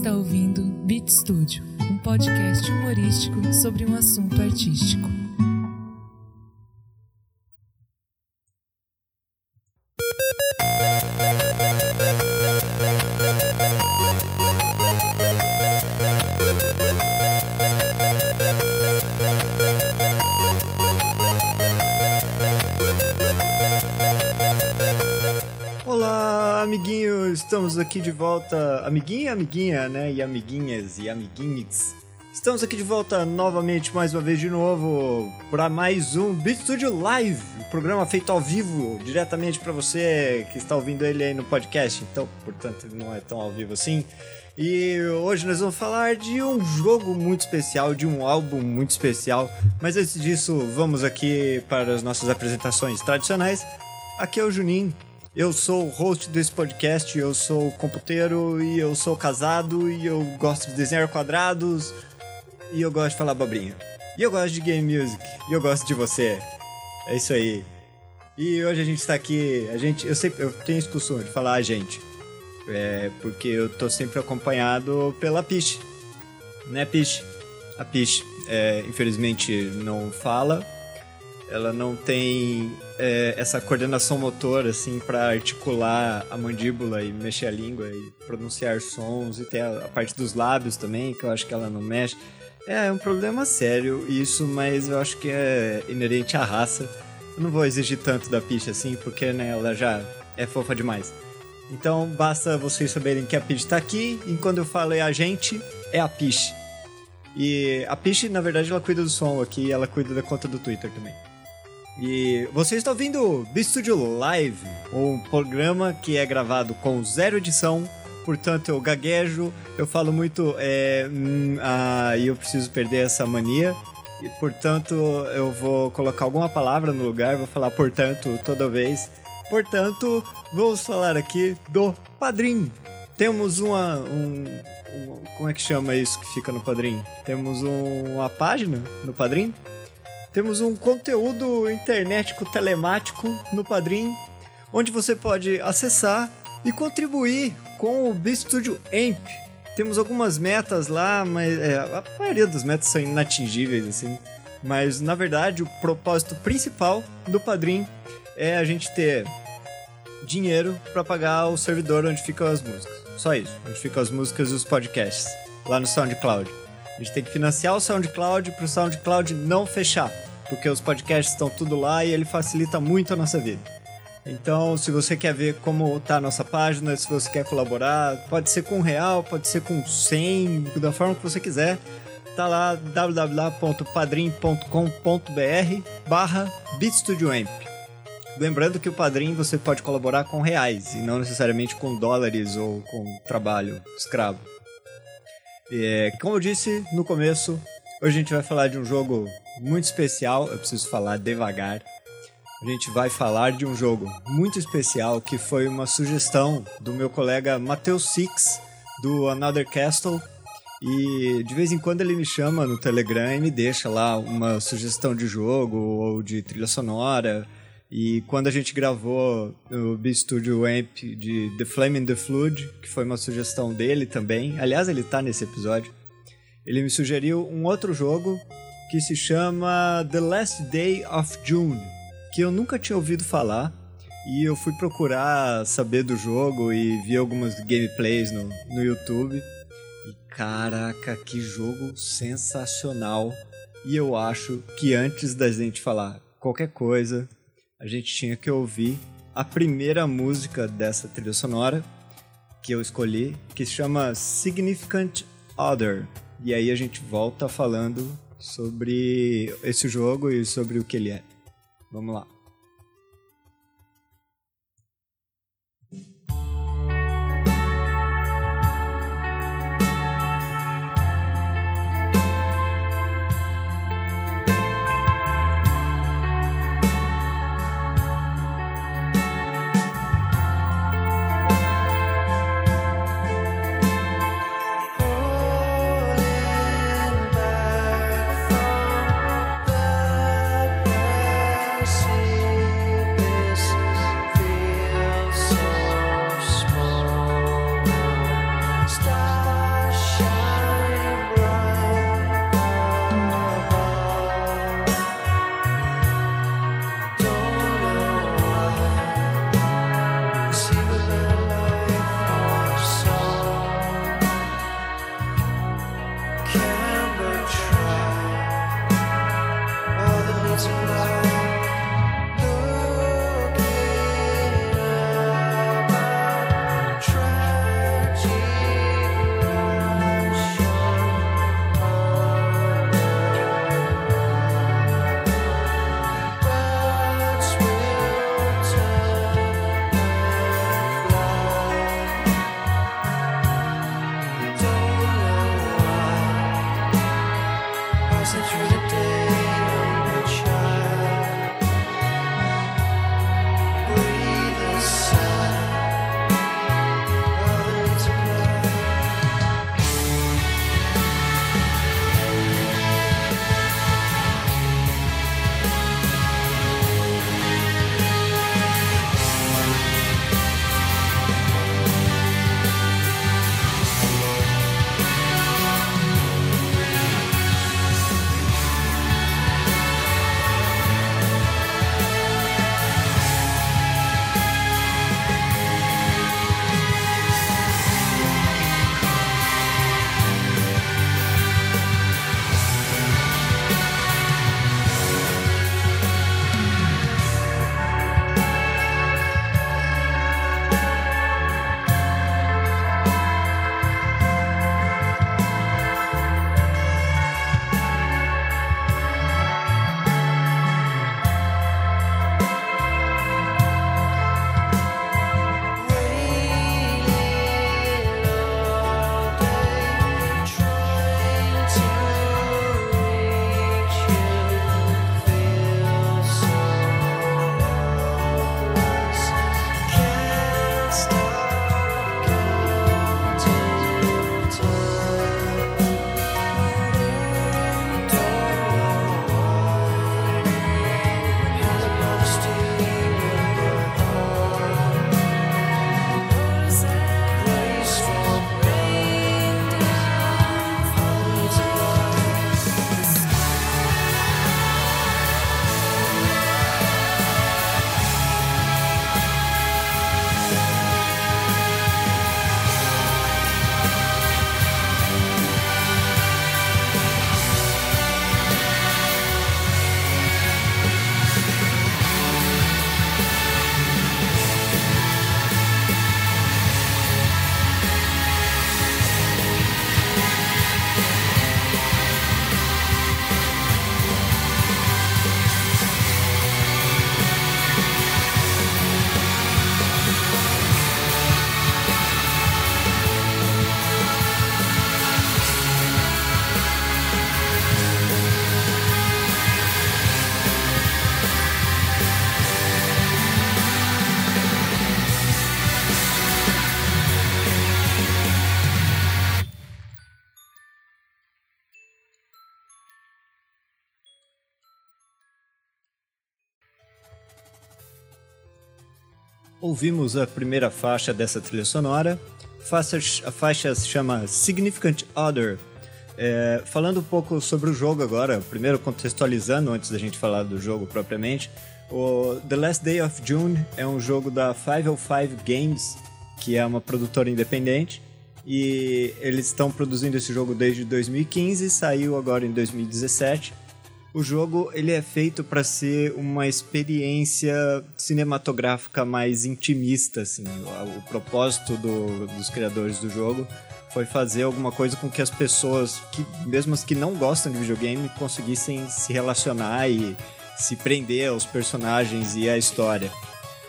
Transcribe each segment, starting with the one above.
está ouvindo Beat Studio, um podcast humorístico sobre um assunto artístico. Aqui de volta, amiguinha, amiguinha, né? E amiguinhas e amiguinhos. Estamos aqui de volta novamente, mais uma vez de novo, para mais um Beat Studio Live, um programa feito ao vivo, diretamente para você que está ouvindo ele aí no podcast. Então, portanto, não é tão ao vivo assim. E hoje nós vamos falar de um jogo muito especial, de um álbum muito especial. Mas antes disso, vamos aqui para as nossas apresentações tradicionais. Aqui é o Juninho. Eu sou o host desse podcast, eu sou computeiro e eu sou casado e eu gosto de desenhar quadrados e eu gosto de falar babrinha. E eu gosto de game music e eu gosto de você. É isso aí. E hoje a gente está aqui, a gente, eu sempre eu tenho costume de falar a gente. É, porque eu tô sempre acompanhado pela Piche. Né, Piche? A Piche, é, infelizmente, não fala. Ela não tem é, essa coordenação motora, assim, para articular a mandíbula e mexer a língua e pronunciar sons. E tem a, a parte dos lábios também, que eu acho que ela não mexe. É, é um problema sério isso, mas eu acho que é inerente à raça. Eu não vou exigir tanto da Piche assim, porque né, ela já é fofa demais. Então basta vocês saberem que a Peach tá aqui, e quando eu falei a gente, é a Peach. E a Peach, na verdade, ela cuida do som aqui, ela cuida da conta do Twitter também. E você está ouvindo o B-Studio Live, um programa que é gravado com zero edição, portanto eu gaguejo, eu falo muito é, hum, ah, e eu preciso perder essa mania. E, portanto, eu vou colocar alguma palavra no lugar, vou falar portanto toda vez. Portanto, vamos falar aqui do Padrim. Temos uma, um, um, Como é que chama isso que fica no Padrim? Temos um, uma página no Padrim. Temos um conteúdo internetico telemático no Padrim, onde você pode acessar e contribuir com o B-Studio AMP. Temos algumas metas lá, mas é, a maioria das metas são inatingíveis, assim. Mas na verdade, o propósito principal do Padrim é a gente ter dinheiro para pagar o servidor onde ficam as músicas. Só isso, onde ficam as músicas e os podcasts, lá no SoundCloud. A gente tem que financiar o SoundCloud para o SoundCloud não fechar, porque os podcasts estão tudo lá e ele facilita muito a nossa vida. Então, se você quer ver como tá a nossa página, se você quer colaborar, pode ser com um real, pode ser com 100, da forma que você quiser. Tá lá www.padrim.com.br barra BeatStudioAmp. Lembrando que o Padrim você pode colaborar com reais e não necessariamente com dólares ou com trabalho escravo. É, como eu disse no começo, hoje a gente vai falar de um jogo muito especial. Eu preciso falar devagar. A gente vai falar de um jogo muito especial que foi uma sugestão do meu colega Matheus Six, do Another Castle. E de vez em quando ele me chama no Telegram e me deixa lá uma sugestão de jogo ou de trilha sonora. E quando a gente gravou o B-Studio Amp de The Flame in the Flood, que foi uma sugestão dele também, aliás, ele tá nesse episódio, ele me sugeriu um outro jogo que se chama The Last Day of June, que eu nunca tinha ouvido falar. E eu fui procurar saber do jogo e vi algumas gameplays no, no YouTube. E caraca, que jogo sensacional! E eu acho que antes da gente falar qualquer coisa, a gente tinha que ouvir a primeira música dessa trilha sonora que eu escolhi, que se chama Significant Other. E aí a gente volta falando sobre esse jogo e sobre o que ele é. Vamos lá. Ouvimos a primeira faixa dessa trilha sonora. A faixa se chama Significant Other. É, falando um pouco sobre o jogo agora, primeiro contextualizando antes da gente falar do jogo propriamente. O The Last Day of June é um jogo da 505 Games, que é uma produtora independente. E eles estão produzindo esse jogo desde 2015, saiu agora em 2017. O jogo ele é feito para ser uma experiência cinematográfica mais intimista, assim. O, o propósito do, dos criadores do jogo foi fazer alguma coisa com que as pessoas, que mesmo as que não gostam de videogame, conseguissem se relacionar e se prender aos personagens e à história.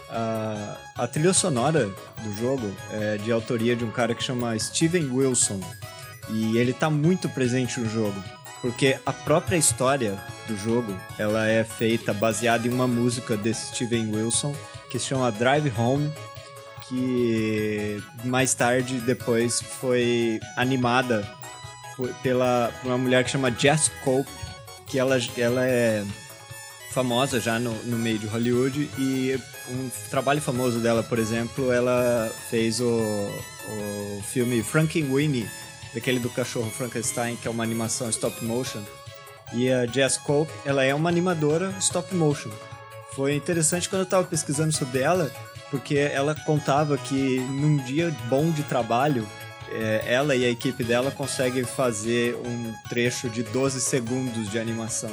Uh, a trilha sonora do jogo é de autoria de um cara que chama Steven Wilson e ele está muito presente no jogo porque a própria história do jogo ela é feita baseada em uma música desse Steven Wilson que se chama Drive Home que mais tarde depois foi animada pela por uma mulher que chama Jess Cope que ela, ela é famosa já no, no meio de Hollywood e um trabalho famoso dela, por exemplo, ela fez o, o filme Frankenweenie daquele do cachorro Frankenstein, que é uma animação stop motion. E a Jess Cope, ela é uma animadora stop motion. Foi interessante quando eu estava pesquisando sobre ela, porque ela contava que num dia bom de trabalho, é, ela e a equipe dela conseguem fazer um trecho de 12 segundos de animação.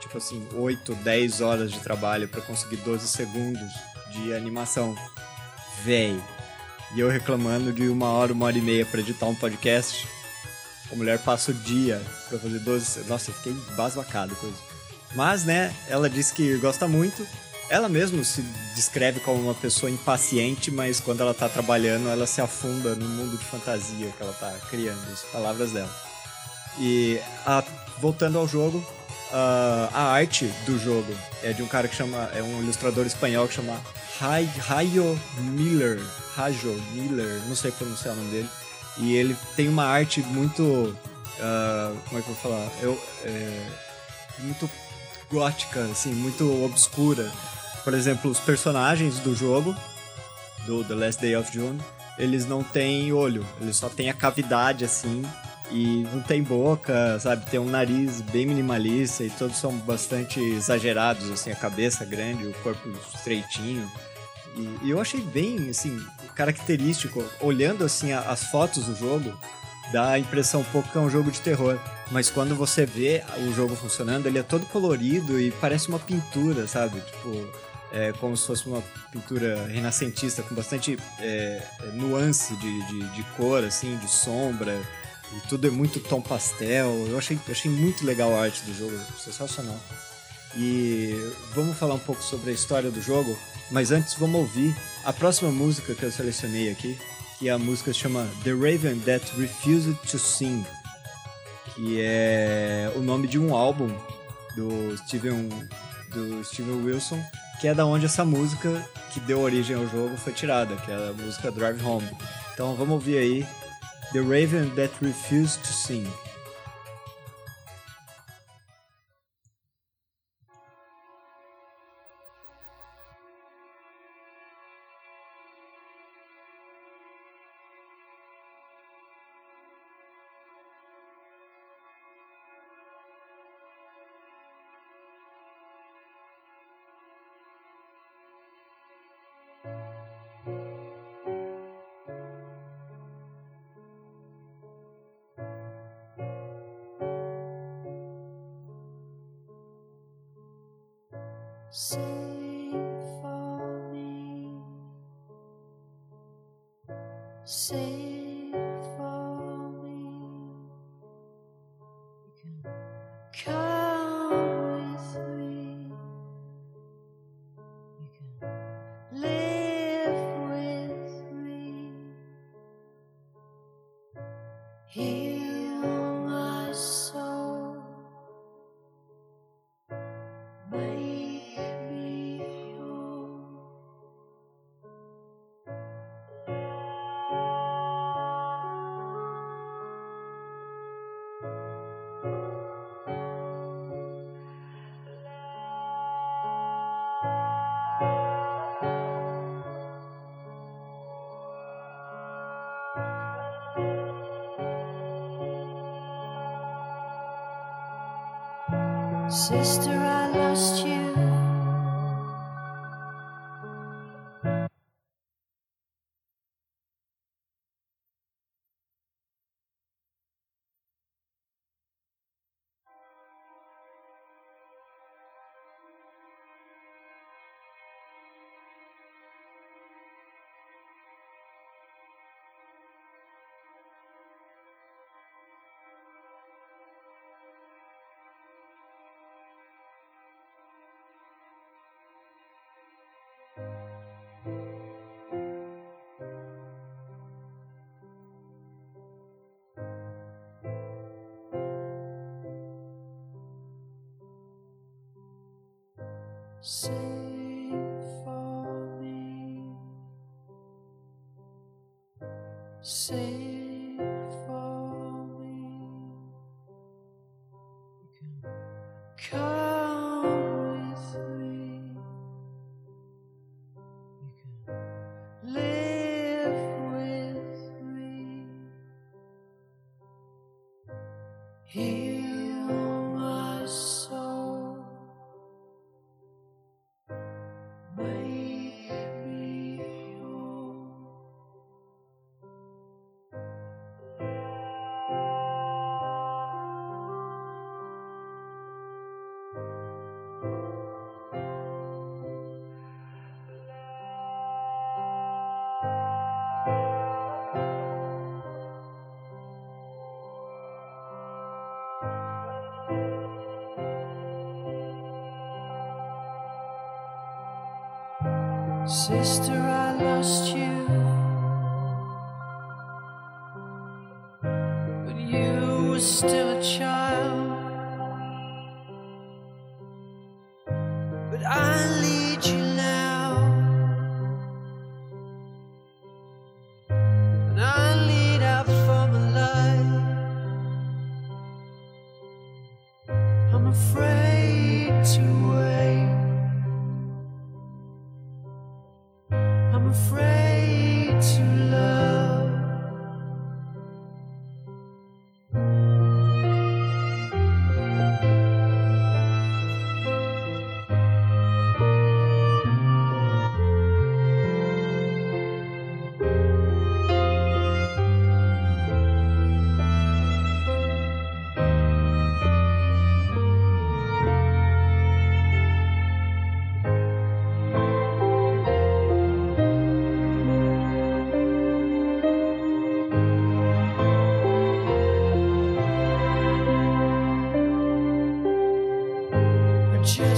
Tipo assim, 8, 10 horas de trabalho para conseguir 12 segundos de animação. Véi, e eu reclamando de uma hora, uma hora e meia para editar um podcast. A mulher passa o dia para fazer 12. Nossa, eu fiquei basbacado com isso. Mas, né, ela disse que gosta muito. Ela mesma se descreve como uma pessoa impaciente, mas quando ela tá trabalhando, ela se afunda no mundo de fantasia que ela tá criando, as palavras dela. E a, voltando ao jogo, uh, a arte do jogo é de um cara que chama. É um ilustrador espanhol que chama Rayo Miller. Rajo Miller, não sei pronunciar o nome dele. E ele tem uma arte muito. Uh, como é que eu vou falar? Eu, é, muito gótica, assim, muito obscura. Por exemplo, os personagens do jogo, do The Last Day of June, eles não têm olho, eles só têm a cavidade, assim, e não tem boca, sabe? Tem um nariz bem minimalista e todos são bastante exagerados, assim, a cabeça grande, o corpo estreitinho. E, e eu achei bem, assim, característico. Olhando, assim, a, as fotos do jogo, dá a impressão um pouco que é um jogo de terror. Mas quando você vê o jogo funcionando, ele é todo colorido e parece uma pintura, sabe? Tipo, é como se fosse uma pintura renascentista com bastante é, nuance de, de, de, cor, assim, de sombra. E tudo é muito tom pastel. Eu achei, achei muito legal a arte do jogo, sensacional. E vamos falar um pouco sobre a história do jogo. Mas antes vamos ouvir a próxima música que eu selecionei aqui, que a música chama The Raven That Refused to Sing, que é o nome de um álbum do Steven, do Steven Wilson, que é da onde essa música que deu origem ao jogo foi tirada, que é a música Drive Home. Então vamos ouvir aí The Raven That Refused to Sing. Sister, I lost you. Say Sister, I lost you.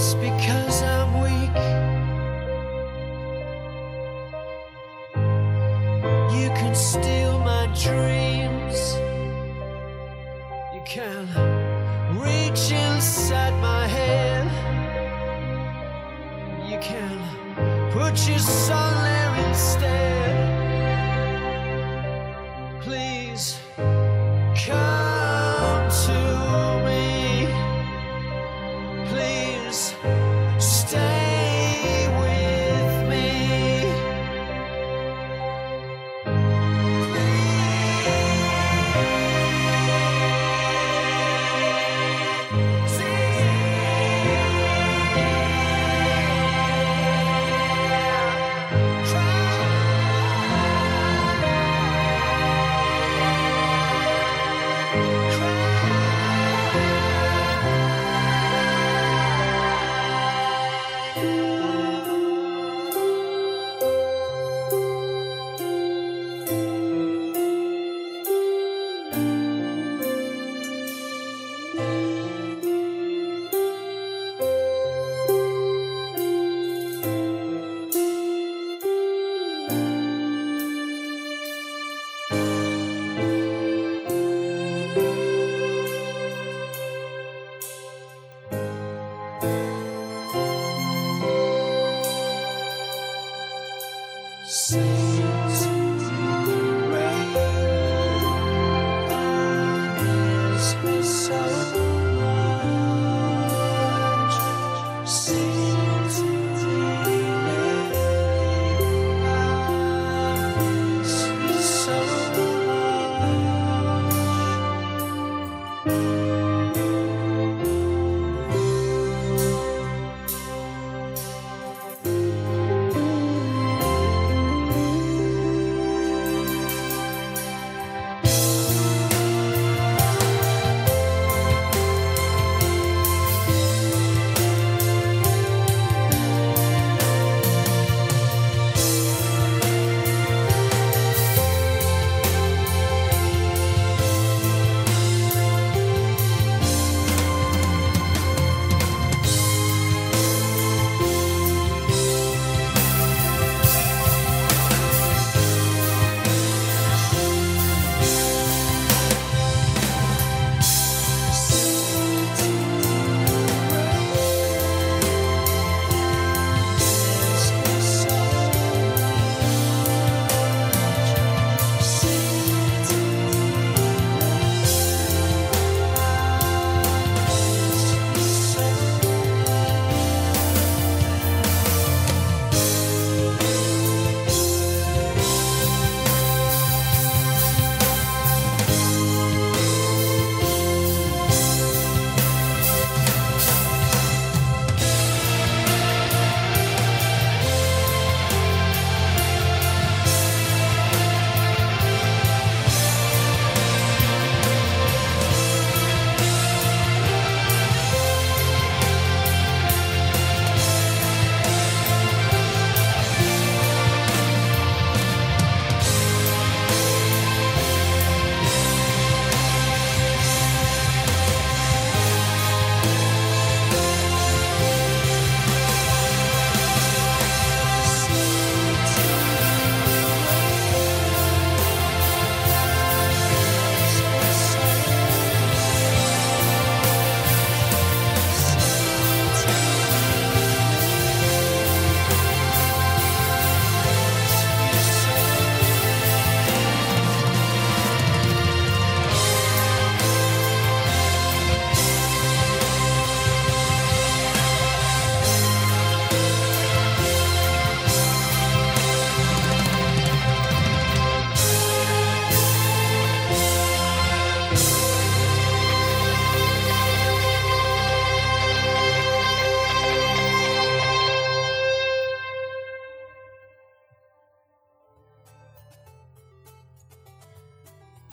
just because I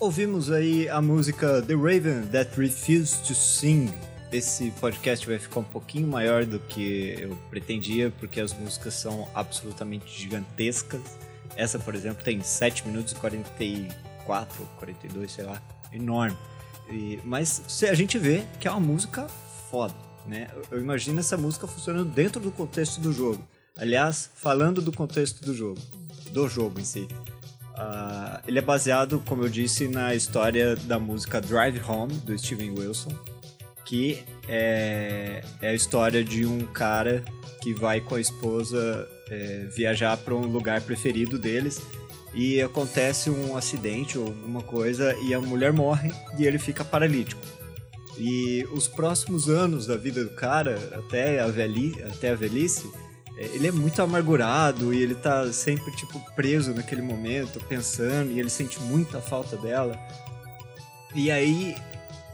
Ouvimos aí a música The Raven That Refused to Sing. Esse podcast vai ficar um pouquinho maior do que eu pretendia, porque as músicas são absolutamente gigantescas. Essa, por exemplo, tem 7 minutos e 44, 42, sei lá, enorme. E, mas a gente vê que é uma música foda, né? Eu imagino essa música funcionando dentro do contexto do jogo. Aliás, falando do contexto do jogo, do jogo em si. Uh, ele é baseado, como eu disse, na história da música Drive Home, do Steven Wilson, que é, é a história de um cara que vai com a esposa é, viajar para um lugar preferido deles e acontece um acidente ou alguma coisa e a mulher morre e ele fica paralítico. E os próximos anos da vida do cara, até a, velhi, até a velhice, ele é muito amargurado e ele tá sempre, tipo, preso naquele momento, pensando, e ele sente muita falta dela. E aí,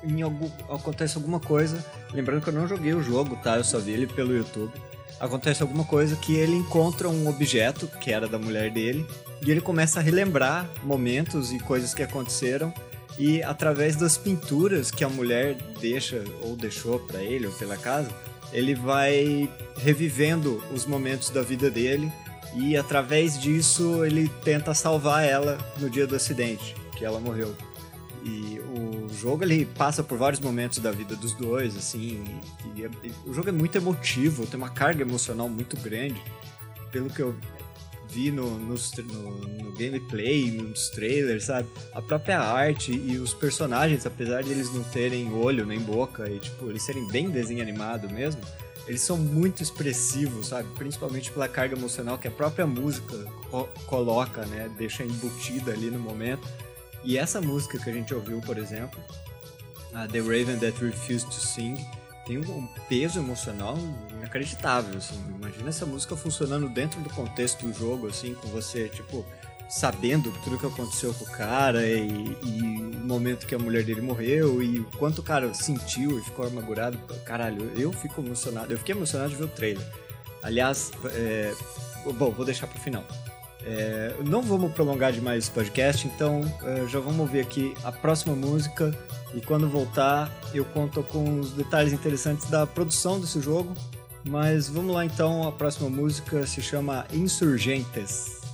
em algum, acontece alguma coisa, lembrando que eu não joguei o jogo, tá? Eu só vi ele pelo YouTube. Acontece alguma coisa que ele encontra um objeto que era da mulher dele e ele começa a relembrar momentos e coisas que aconteceram e através das pinturas que a mulher deixa ou deixou para ele ou pela casa, ele vai revivendo os momentos da vida dele e através disso ele tenta salvar ela no dia do acidente, que ela morreu. E o jogo ele passa por vários momentos da vida dos dois, assim, e, e, o jogo é muito emotivo, tem uma carga emocional muito grande. Pelo que eu vi no, no, no, gameplay, nos trailers, sabe? A própria arte e os personagens, apesar de eles não terem olho nem boca e, tipo, eles serem bem desenho animado mesmo, eles são muito expressivos, sabe? Principalmente pela carga emocional que a própria música co coloca, né? Deixa embutida ali no momento. E essa música que a gente ouviu, por exemplo, a The Raven That Refused to Sing, tem um peso emocional inacreditável, assim. Imagina essa música funcionando dentro do contexto do jogo, assim, com você, tipo, sabendo tudo que aconteceu com o cara e, e, o momento que a mulher dele morreu e o quanto o cara sentiu e ficou amargurado. Caralho, eu fico emocionado. Eu fiquei emocionado de ver o trailer. Aliás, é, bom, vou deixar pro final. É, não vamos prolongar demais o podcast, então é, já vamos ouvir aqui a próxima música e quando voltar eu conto com os detalhes interessantes da produção desse jogo. Mas vamos lá então, a próxima música se chama Insurgentes.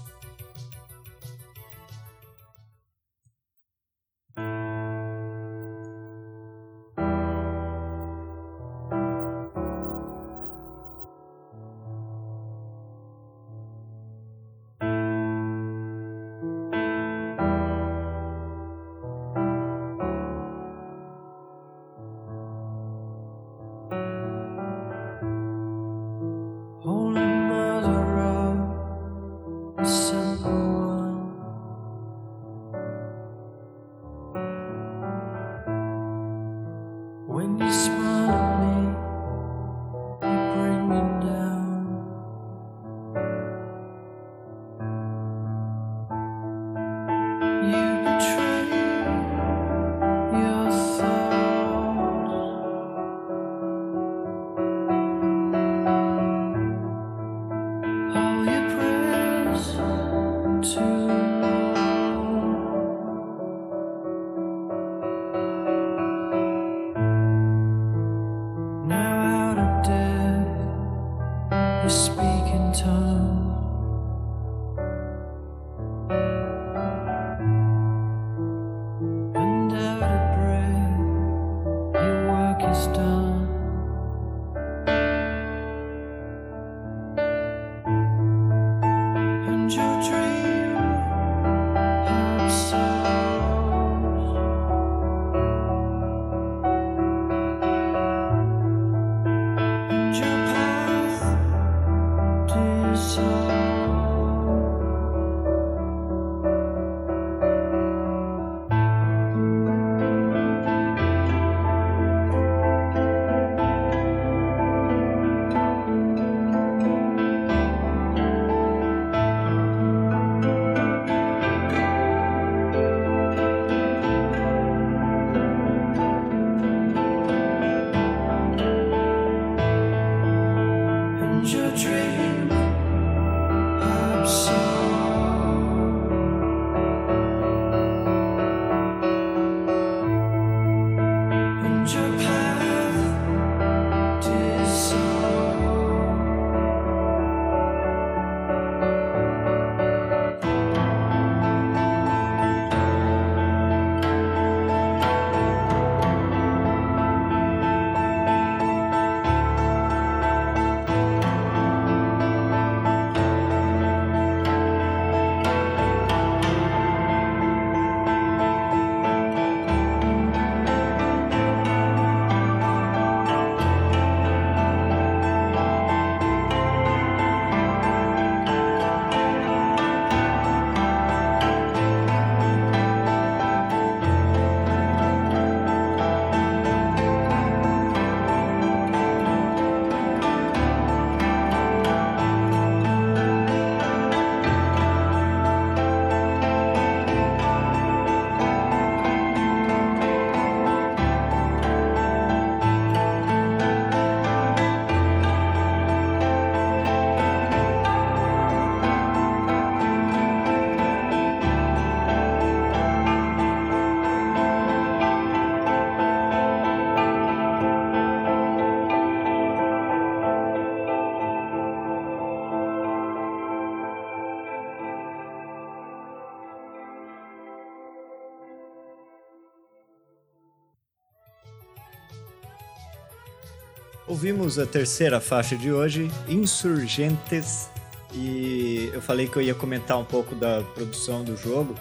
Ouvimos a terceira faixa de hoje, Insurgentes, e eu falei que eu ia comentar um pouco da produção do jogo.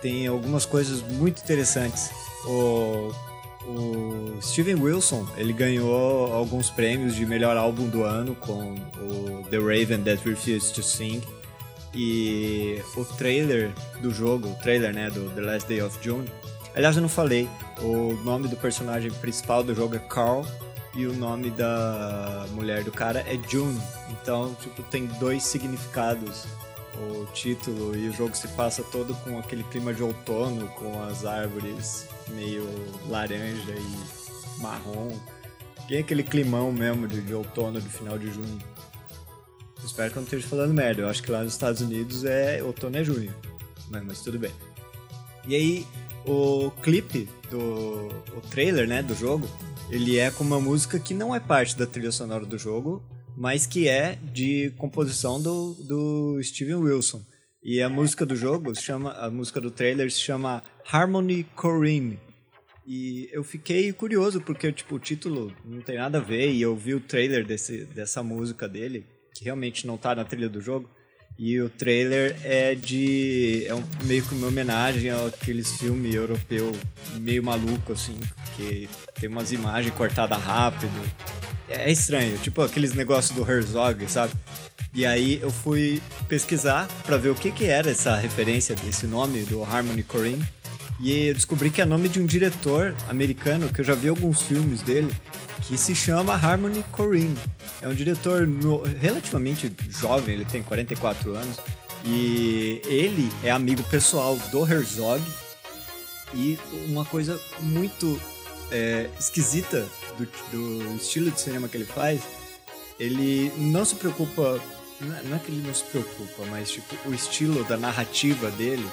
Tem algumas coisas muito interessantes. O, o Steven Wilson, ele ganhou alguns prêmios de melhor álbum do ano com o The Raven That Refused to Sing. E o trailer do jogo, o trailer né, do The Last Day of June. Aliás, eu não falei, o nome do personagem principal do jogo é Carl e o nome da mulher do cara é June. Então, tipo, tem dois significados o título e o jogo se passa todo com aquele clima de outono, com as árvores meio laranja e marrom. Tem aquele climão mesmo de, de outono do final de junho. Espero que eu não esteja falando merda. Eu acho que lá nos Estados Unidos é outono é junho. Mas, mas tudo bem. E aí, o clipe do o trailer, né, do jogo, ele é com uma música que não é parte da trilha sonora do jogo, mas que é de composição do, do Steven Wilson. E a música do jogo chama, a música do trailer se chama Harmony Corrine. E eu fiquei curioso porque tipo o título não tem nada a ver e eu vi o trailer desse, dessa música dele, que realmente não tá na trilha do jogo. E o trailer é de. É um, meio que uma homenagem àqueles filmes europeu meio maluco, assim, que tem umas imagens cortadas rápido. É estranho, tipo aqueles negócios do Herzog, sabe? E aí eu fui pesquisar para ver o que, que era essa referência desse nome do Harmony Korine. E eu descobri que é nome de um diretor americano que eu já vi alguns filmes dele, que se chama Harmony Korine. É um diretor no, relativamente jovem, ele tem 44 anos, e ele é amigo pessoal do Herzog. E uma coisa muito é, esquisita do, do estilo de cinema que ele faz, ele não se preocupa. Não é que ele não se preocupa, mas tipo, o estilo da narrativa dele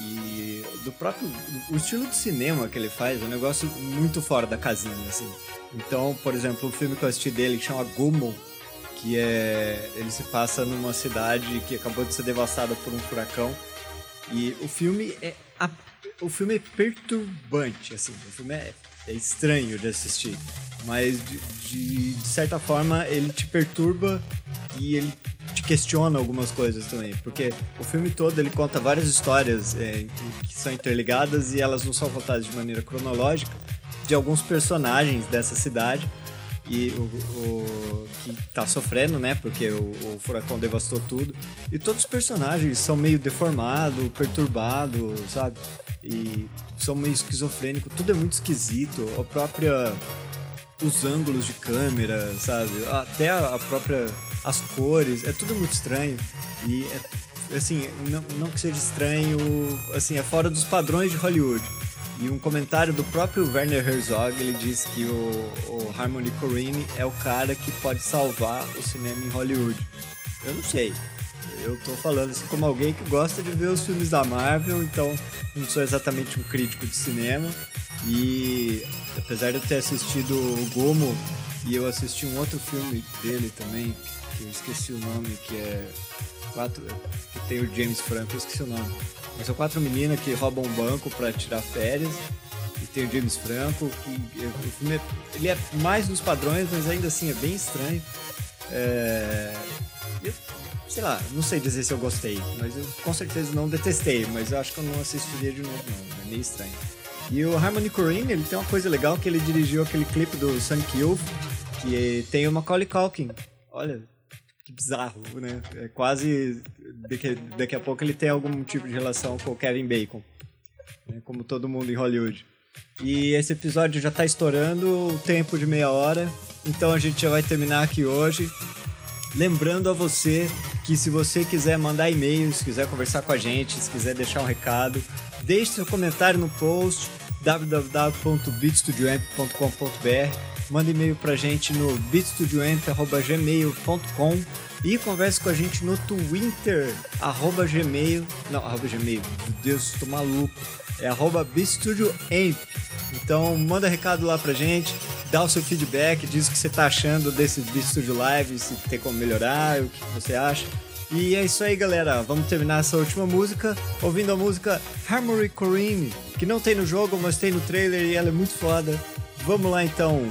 e do próprio. O estilo de cinema que ele faz é um negócio muito fora da casinha, assim. Então, por exemplo, o filme que eu assisti dele que chama Gumo, que é. Ele se passa numa cidade que acabou de ser devastada por um furacão. E o filme é. A, o filme é perturbante, assim. O filme é, é estranho de assistir. Mas de, de, certa forma ele te perturba e ele te questiona algumas coisas também, porque o filme todo ele conta várias histórias é, que são interligadas e elas não são contadas de maneira cronológica de alguns personagens dessa cidade e o, o que tá sofrendo, né? Porque o, o, furacão devastou tudo. E todos os personagens são meio deformados, perturbados, sabe? E são meio esquizofrênicos. Tudo é muito esquisito. A própria os ângulos de câmera, sabe? Até a própria as cores, é tudo muito estranho. E é, assim, não, não que seja estranho, assim, é fora dos padrões de Hollywood. E um comentário do próprio Werner Herzog, ele diz que o, o Harmony Korine é o cara que pode salvar o cinema em Hollywood. Eu não sei. Eu tô falando assim como alguém que gosta de ver os filmes da Marvel, então não sou exatamente um crítico de cinema. E apesar de eu ter assistido o Gomo e eu assisti um outro filme dele também, que eu esqueci o nome, que é quatro que tem o James Franco, eu esqueci o nome. Mas são quatro meninas que roubam um banco para tirar férias. E tem o James Franco, que o filme é, ele é mais dos padrões, mas ainda assim é bem estranho. É, eu, sei lá, não sei dizer se eu gostei, mas eu com certeza não detestei, mas eu acho que eu não assistiria de novo não, é meio estranho. E o Harmony Korine, ele tem uma coisa legal que ele dirigiu aquele clipe do Sonic Youth, que tem o Macaulay Culkin. Olha, que bizarro, né? É quase. Daqui, daqui a pouco ele tem algum tipo de relação com o Kevin Bacon. Né? Como todo mundo em Hollywood. E esse episódio já está estourando o tempo de meia hora. Então a gente já vai terminar aqui hoje. Lembrando a você que se você quiser mandar e-mail, se quiser conversar com a gente, se quiser deixar um recado, deixe seu comentário no post www.bitstudioamp.com.br manda e-mail pra gente no bitstudioamp.gmail.com e converse com a gente no Twitter, arroba gmail, não, arroba gmail, meu Deus, tô maluco, é arroba bitstudioamp. Então manda recado lá pra gente, dá o seu feedback, diz o que você tá achando desse Bitstudio Live, se tem como melhorar, o que você acha. E é isso aí, galera. Vamos terminar essa última música ouvindo a música Harmony Corrine, que não tem no jogo, mas tem no trailer e ela é muito foda. Vamos lá então.